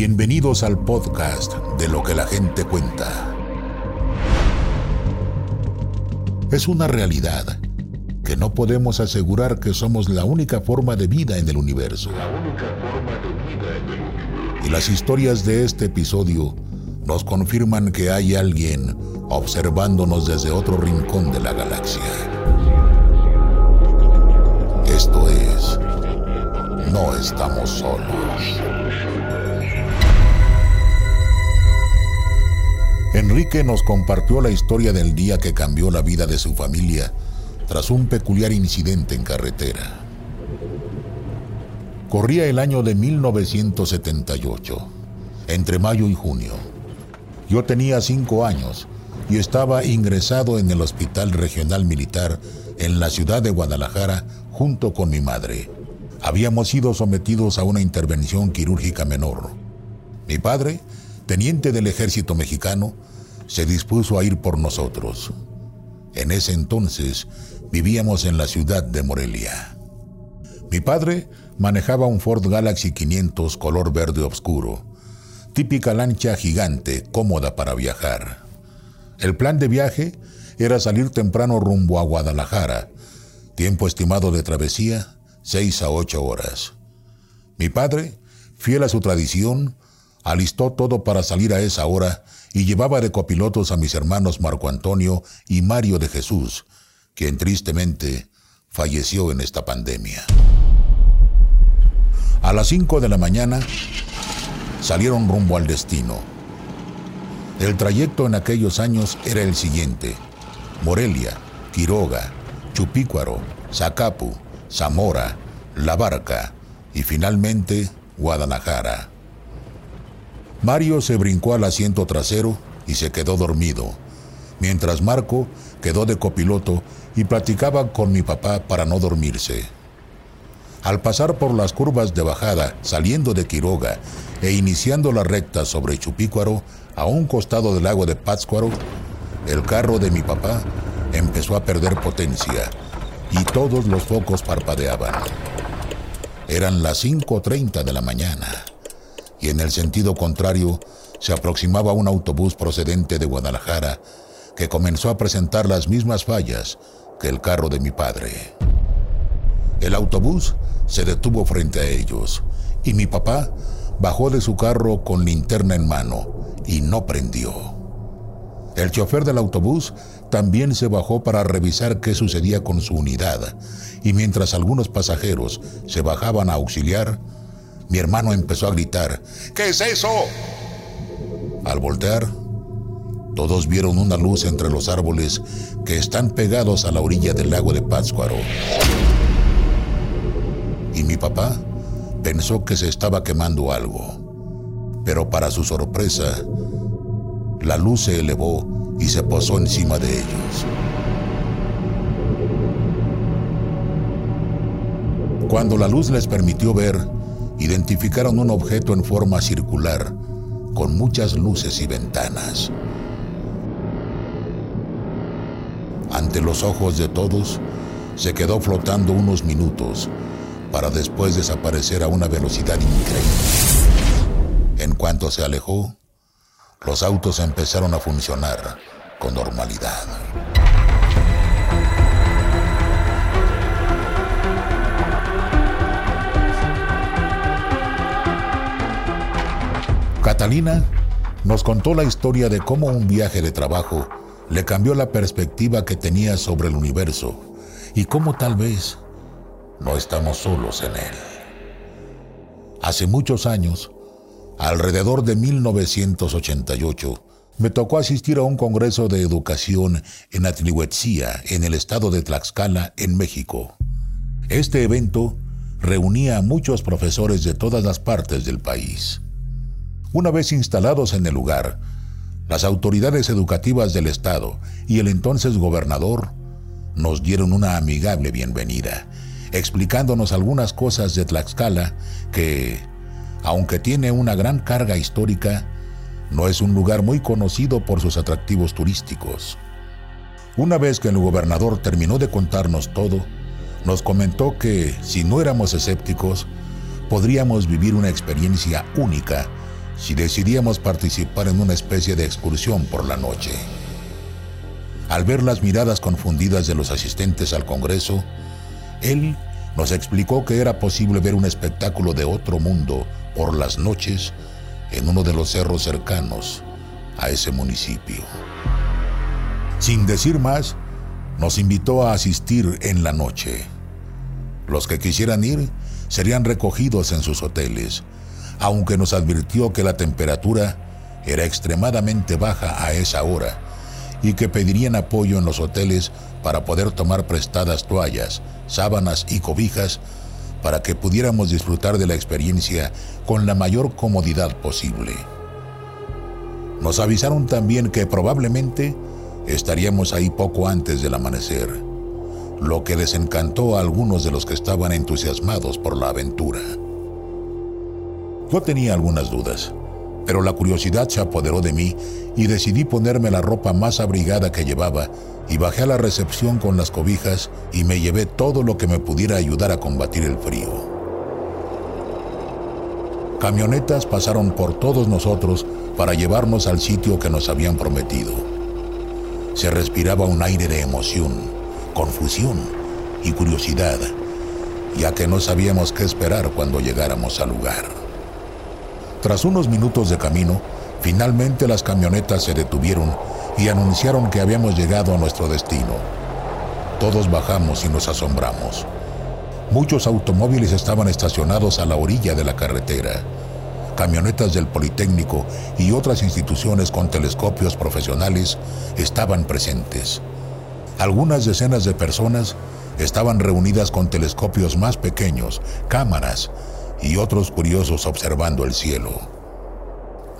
Bienvenidos al podcast de lo que la gente cuenta. Es una realidad que no podemos asegurar que somos la única forma de vida en el universo. Y las historias de este episodio nos confirman que hay alguien observándonos desde otro rincón de la galaxia. Esto es, no estamos solos. Enrique nos compartió la historia del día que cambió la vida de su familia tras un peculiar incidente en carretera. Corría el año de 1978, entre mayo y junio. Yo tenía cinco años y estaba ingresado en el Hospital Regional Militar en la ciudad de Guadalajara junto con mi madre. Habíamos sido sometidos a una intervención quirúrgica menor. Mi padre teniente del ejército mexicano, se dispuso a ir por nosotros. En ese entonces vivíamos en la ciudad de Morelia. Mi padre manejaba un Ford Galaxy 500 color verde oscuro, típica lancha gigante cómoda para viajar. El plan de viaje era salir temprano rumbo a Guadalajara, tiempo estimado de travesía, seis a ocho horas. Mi padre, fiel a su tradición, alistó todo para salir a esa hora y llevaba de copilotos a mis hermanos Marco Antonio y Mario de Jesús, quien tristemente falleció en esta pandemia. A las 5 de la mañana salieron rumbo al destino. El trayecto en aquellos años era el siguiente. Morelia, Quiroga, Chupícuaro, Zacapu, Zamora, La Barca y finalmente Guadalajara. Mario se brincó al asiento trasero y se quedó dormido, mientras Marco quedó de copiloto y platicaba con mi papá para no dormirse. Al pasar por las curvas de bajada, saliendo de Quiroga e iniciando la recta sobre Chupícuaro, a un costado del lago de Pátzcuaro, el carro de mi papá empezó a perder potencia y todos los focos parpadeaban. Eran las 5.30 de la mañana y en el sentido contrario se aproximaba un autobús procedente de Guadalajara que comenzó a presentar las mismas fallas que el carro de mi padre. El autobús se detuvo frente a ellos y mi papá bajó de su carro con linterna en mano y no prendió. El chofer del autobús también se bajó para revisar qué sucedía con su unidad y mientras algunos pasajeros se bajaban a auxiliar, mi hermano empezó a gritar, ¿qué es eso? Al voltear, todos vieron una luz entre los árboles que están pegados a la orilla del lago de Pátzcuaro. Y mi papá pensó que se estaba quemando algo. Pero para su sorpresa, la luz se elevó y se posó encima de ellos. Cuando la luz les permitió ver, identificaron un objeto en forma circular, con muchas luces y ventanas. Ante los ojos de todos, se quedó flotando unos minutos para después desaparecer a una velocidad increíble. En cuanto se alejó, los autos empezaron a funcionar con normalidad. Catalina nos contó la historia de cómo un viaje de trabajo le cambió la perspectiva que tenía sobre el universo y cómo tal vez no estamos solos en él. Hace muchos años, alrededor de 1988, me tocó asistir a un congreso de educación en Atlihuetzía, en el estado de Tlaxcala, en México. Este evento reunía a muchos profesores de todas las partes del país. Una vez instalados en el lugar, las autoridades educativas del Estado y el entonces gobernador nos dieron una amigable bienvenida, explicándonos algunas cosas de Tlaxcala que, aunque tiene una gran carga histórica, no es un lugar muy conocido por sus atractivos turísticos. Una vez que el gobernador terminó de contarnos todo, nos comentó que, si no éramos escépticos, podríamos vivir una experiencia única si decidíamos participar en una especie de excursión por la noche. Al ver las miradas confundidas de los asistentes al Congreso, él nos explicó que era posible ver un espectáculo de otro mundo por las noches en uno de los cerros cercanos a ese municipio. Sin decir más, nos invitó a asistir en la noche. Los que quisieran ir serían recogidos en sus hoteles, aunque nos advirtió que la temperatura era extremadamente baja a esa hora y que pedirían apoyo en los hoteles para poder tomar prestadas toallas, sábanas y cobijas para que pudiéramos disfrutar de la experiencia con la mayor comodidad posible. Nos avisaron también que probablemente estaríamos ahí poco antes del amanecer, lo que desencantó a algunos de los que estaban entusiasmados por la aventura. Yo tenía algunas dudas, pero la curiosidad se apoderó de mí y decidí ponerme la ropa más abrigada que llevaba y bajé a la recepción con las cobijas y me llevé todo lo que me pudiera ayudar a combatir el frío. Camionetas pasaron por todos nosotros para llevarnos al sitio que nos habían prometido. Se respiraba un aire de emoción, confusión y curiosidad, ya que no sabíamos qué esperar cuando llegáramos al lugar. Tras unos minutos de camino, finalmente las camionetas se detuvieron y anunciaron que habíamos llegado a nuestro destino. Todos bajamos y nos asombramos. Muchos automóviles estaban estacionados a la orilla de la carretera. Camionetas del Politécnico y otras instituciones con telescopios profesionales estaban presentes. Algunas decenas de personas estaban reunidas con telescopios más pequeños, cámaras y otros curiosos observando el cielo.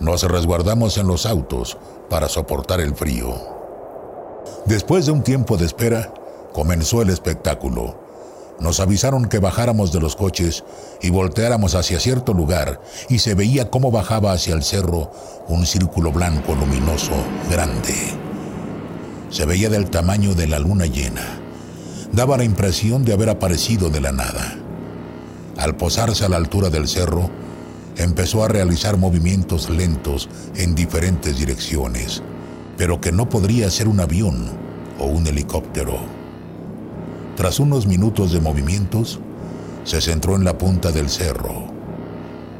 Nos resguardamos en los autos para soportar el frío. Después de un tiempo de espera, comenzó el espectáculo. Nos avisaron que bajáramos de los coches y volteáramos hacia cierto lugar y se veía cómo bajaba hacia el cerro un círculo blanco luminoso, grande. Se veía del tamaño de la luna llena. Daba la impresión de haber aparecido de la nada. Al posarse a la altura del cerro, empezó a realizar movimientos lentos en diferentes direcciones, pero que no podría ser un avión o un helicóptero. Tras unos minutos de movimientos, se centró en la punta del cerro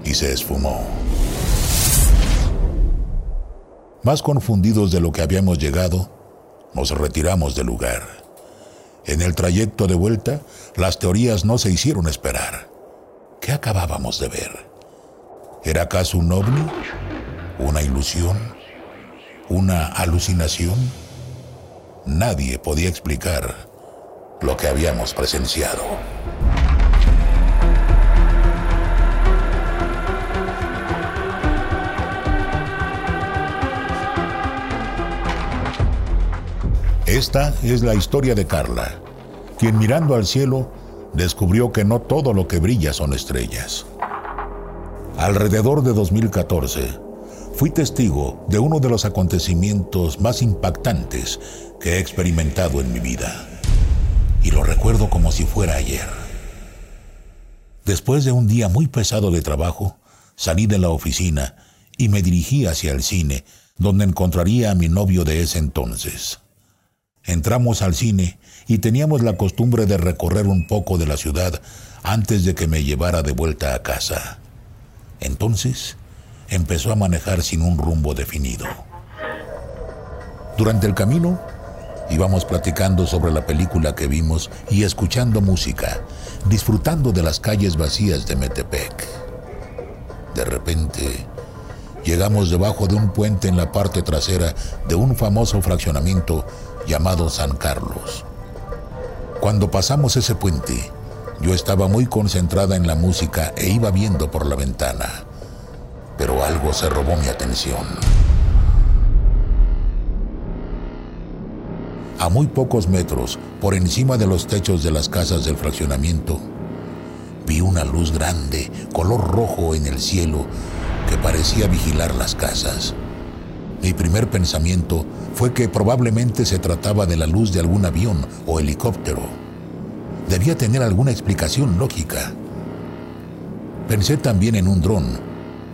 y se esfumó. Más confundidos de lo que habíamos llegado, nos retiramos del lugar. En el trayecto de vuelta, las teorías no se hicieron esperar. ¿Qué acabábamos de ver? ¿Era acaso un ovni? ¿Una ilusión? ¿Una alucinación? Nadie podía explicar lo que habíamos presenciado. Esta es la historia de Carla, quien mirando al cielo descubrió que no todo lo que brilla son estrellas. Alrededor de 2014, fui testigo de uno de los acontecimientos más impactantes que he experimentado en mi vida. Y lo recuerdo como si fuera ayer. Después de un día muy pesado de trabajo, salí de la oficina y me dirigí hacia el cine, donde encontraría a mi novio de ese entonces. Entramos al cine y teníamos la costumbre de recorrer un poco de la ciudad antes de que me llevara de vuelta a casa. Entonces empezó a manejar sin un rumbo definido. Durante el camino íbamos platicando sobre la película que vimos y escuchando música, disfrutando de las calles vacías de Metepec. De repente, llegamos debajo de un puente en la parte trasera de un famoso fraccionamiento llamado San Carlos. Cuando pasamos ese puente, yo estaba muy concentrada en la música e iba viendo por la ventana, pero algo se robó mi atención. A muy pocos metros, por encima de los techos de las casas del fraccionamiento, vi una luz grande, color rojo en el cielo, que parecía vigilar las casas. Mi primer pensamiento fue que probablemente se trataba de la luz de algún avión o helicóptero debía tener alguna explicación lógica. Pensé también en un dron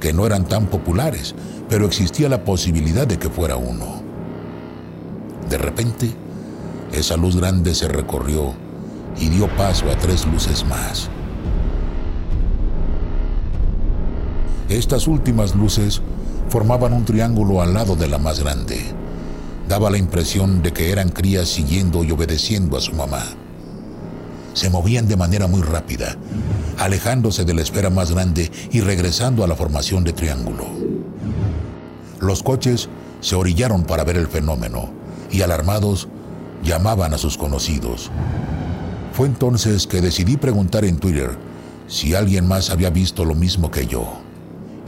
que no eran tan populares, pero existía la posibilidad de que fuera uno. De repente, esa luz grande se recorrió y dio paso a tres luces más. Estas últimas luces formaban un triángulo al lado de la más grande. Daba la impresión de que eran crías siguiendo y obedeciendo a su mamá. Se movían de manera muy rápida, alejándose de la esfera más grande y regresando a la formación de triángulo. Los coches se orillaron para ver el fenómeno y alarmados llamaban a sus conocidos. Fue entonces que decidí preguntar en Twitter si alguien más había visto lo mismo que yo.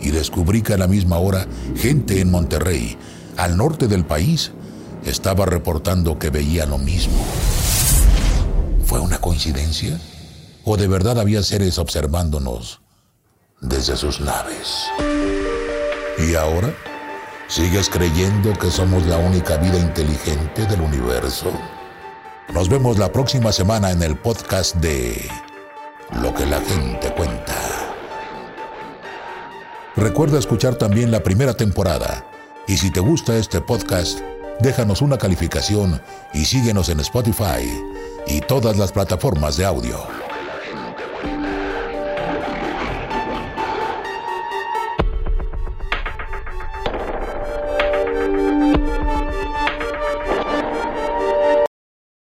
Y descubrí que a la misma hora gente en Monterrey, al norte del país, estaba reportando que veía lo mismo. ¿Fue una coincidencia? ¿O de verdad había seres observándonos desde sus naves? ¿Y ahora? ¿Sigues creyendo que somos la única vida inteligente del universo? Nos vemos la próxima semana en el podcast de Lo que la gente cuenta. Recuerda escuchar también la primera temporada. Y si te gusta este podcast, déjanos una calificación y síguenos en Spotify y todas las plataformas de audio.